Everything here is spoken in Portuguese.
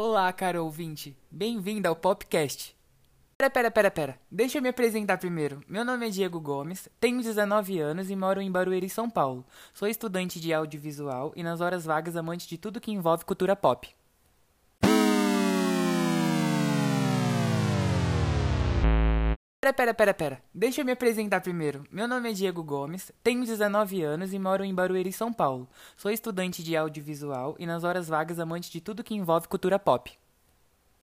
Olá, caro ouvinte. Bem-vindo ao Popcast. Pera, pera, pera, pera. Deixa eu me apresentar primeiro. Meu nome é Diego Gomes, tenho 19 anos e moro em Barueri, São Paulo. Sou estudante de audiovisual e nas horas vagas amante de tudo que envolve cultura pop. Pera, pera, pera, pera. Deixa eu me apresentar primeiro. Meu nome é Diego Gomes, tenho 19 anos e moro em Barueri, São Paulo. Sou estudante de audiovisual e nas horas vagas amante de tudo que envolve cultura pop.